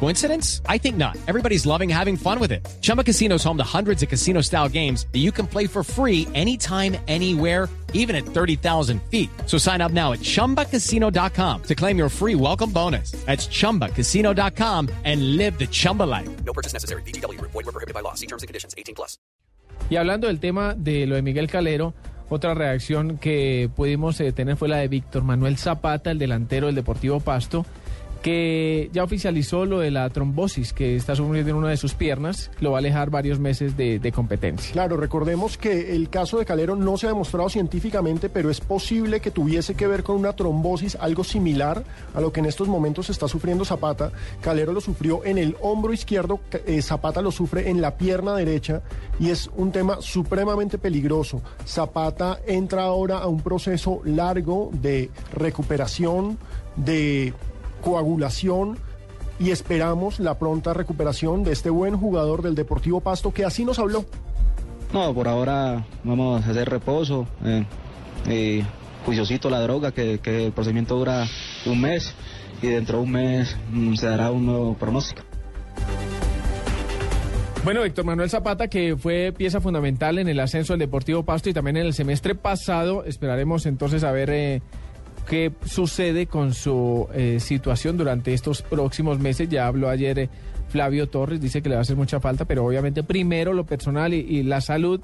Coincidence? I think not. Everybody's loving having fun with it. Chumba Casino is home to hundreds of casino style games that you can play for free anytime, anywhere, even at 30,000 feet. So sign up now at chumbacasino.com to claim your free welcome bonus. That's chumbacasino.com and live the Chumba life. No purchase necessary. BGW. Void were prohibited by law. See terms and conditions. 18 plus. Y hablando del tema de lo de Miguel Calero, otra reacción que pudimos eh, tener fue la de Víctor Manuel Zapata, el delantero del Deportivo Pasto, que ya oficializó lo de la trombosis que está sufriendo en una de sus piernas, lo va a alejar varios meses de, competencia. Claro, recordemos que el caso de Calero no se ha demostrado científicamente, pero es posible que tuviese que ver con una trombosis, algo similar a lo que en estos momentos está sufriendo Zapata. Calero lo sufrió en el hombro izquierdo, eh, Zapata lo sufre en la pierna derecha y es un tema supremamente peligroso. Zapata entra ahora a un proceso largo de recuperación, de coagulación y esperamos la pronta recuperación de este buen jugador del Deportivo Pasto que así nos habló. No, por ahora vamos a hacer reposo, eh, y juiciosito la droga, que, que el procedimiento dura un mes y dentro de un mes mm, se dará un nuevo pronóstico. Bueno, Víctor Manuel Zapata, que fue pieza fundamental en el ascenso del Deportivo Pasto y también en el semestre pasado, esperaremos entonces a ver eh, qué sucede con su eh, situación durante estos próximos meses. Ya habló ayer eh, Flavio Torres, dice que le va a hacer mucha falta, pero obviamente primero lo personal y, la salud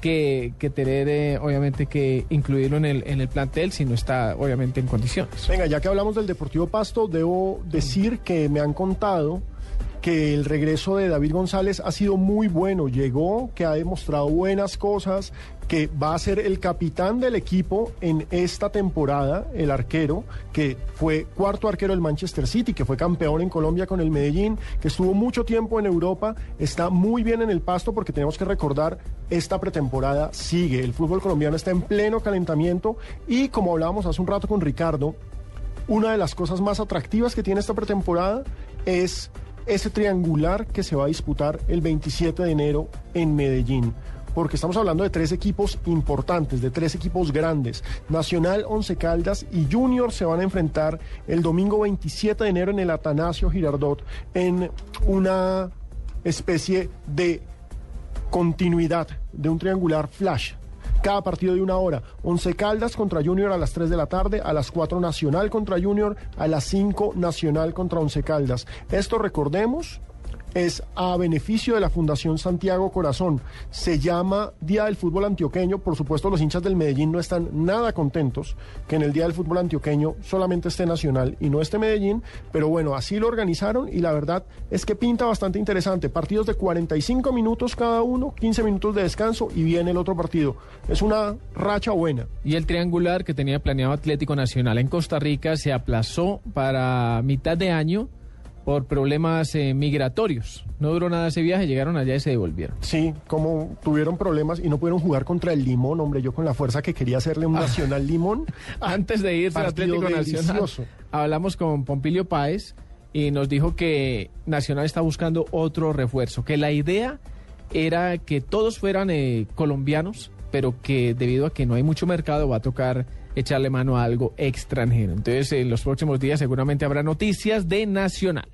que, que tener, eh, obviamente, que incluirlo en el, en el plantel si no está, obviamente, en condiciones. Venga, ya que hablamos del Deportivo Pasto, debo decir que me han contado que el regreso de David González ha sido muy bueno. Llegó, que ha demostrado buenas cosas, que va a ser el capitán del equipo en esta temporada, el arquero, que fue cuarto arquero del Manchester City, que fue campeón en Colombia con el Medellín, que estuvo mucho tiempo en Europa, está muy bien en el pasto porque tenemos que recordar, esta pretemporada sigue. El fútbol colombiano está en pleno calentamiento y como hablábamos hace un rato con Ricardo, una de las cosas más atractivas que tiene esta pretemporada es ese triangular que se va a disputar el 27 de enero en Medellín. Porque estamos hablando de tres equipos importantes, de tres equipos grandes. Nacional, Once Caldas y Junior se van a enfrentar el domingo 27 de enero en el Atanasio Girardot en una especie de continuidad de un triangular flash cada partido de una hora. Once Caldas contra Junior a las 3 de la tarde, a las 4 Nacional contra Junior, a las 5 Nacional contra Once Caldas. Esto recordemos es a beneficio de la Fundación Santiago Corazón. Se llama Día del Fútbol Antioqueño. Por supuesto, los hinchas del Medellín no están nada contentos que en el Día del Fútbol Antioqueño solamente esté Nacional y no esté Medellín. Pero bueno, así lo organizaron y la verdad es que pinta bastante interesante. Partidos de 45 minutos cada uno, 15 minutos de descanso y viene el otro partido. Es una racha buena. Y el triangular que tenía planeado Atlético Nacional en Costa Rica se aplazó para mitad de año por problemas eh, migratorios. No duró nada ese viaje, llegaron allá y se devolvieron. Sí, como tuvieron problemas y no pudieron jugar contra el Limón, hombre, yo con la fuerza que quería hacerle un Nacional Limón. Antes de irse al Atlético Nacional, delicioso. hablamos con Pompilio Páez y nos dijo que Nacional está buscando otro refuerzo, que la idea era que todos fueran eh, colombianos, pero que debido a que no hay mucho mercado va a tocar echarle mano a algo extranjero. Entonces, en los próximos días seguramente habrá noticias de Nacional.